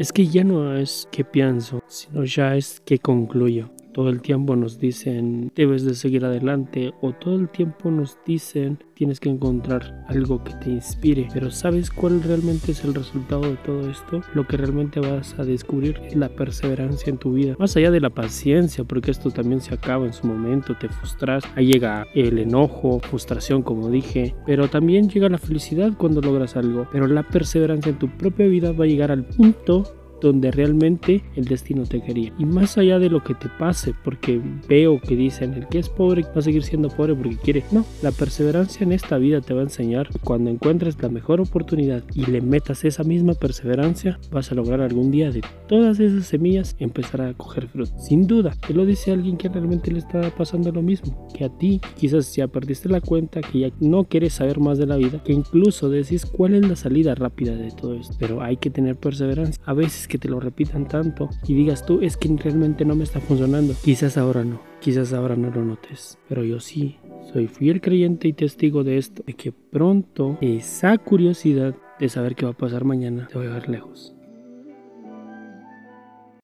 Es que ya no es que pienso, sino ya es que concluyo todo el tiempo nos dicen debes de seguir adelante o todo el tiempo nos dicen tienes que encontrar algo que te inspire. Pero ¿sabes cuál realmente es el resultado de todo esto? Lo que realmente vas a descubrir es la perseverancia en tu vida. Más allá de la paciencia, porque esto también se acaba en su momento, te frustras, ahí llega el enojo, frustración como dije, pero también llega la felicidad cuando logras algo. Pero la perseverancia en tu propia vida va a llegar al punto donde realmente el destino te quería. Y más allá de lo que te pase, porque veo que dicen el que es pobre va a seguir siendo pobre porque quiere. No, la perseverancia en esta vida te va a enseñar que cuando encuentres la mejor oportunidad y le metas esa misma perseverancia, vas a lograr algún día de todas esas semillas empezar a coger fruto. Sin duda, te lo dice alguien que realmente le está pasando lo mismo que a ti. Quizás ya perdiste la cuenta, que ya no quieres saber más de la vida, que incluso decís cuál es la salida rápida de todo esto. Pero hay que tener perseverancia. A veces que te lo repitan tanto y digas tú es que realmente no me está funcionando. Quizás ahora no, quizás ahora no lo notes, pero yo sí soy fiel creyente y testigo de esto, de que pronto esa curiosidad de saber qué va a pasar mañana te va a llevar lejos.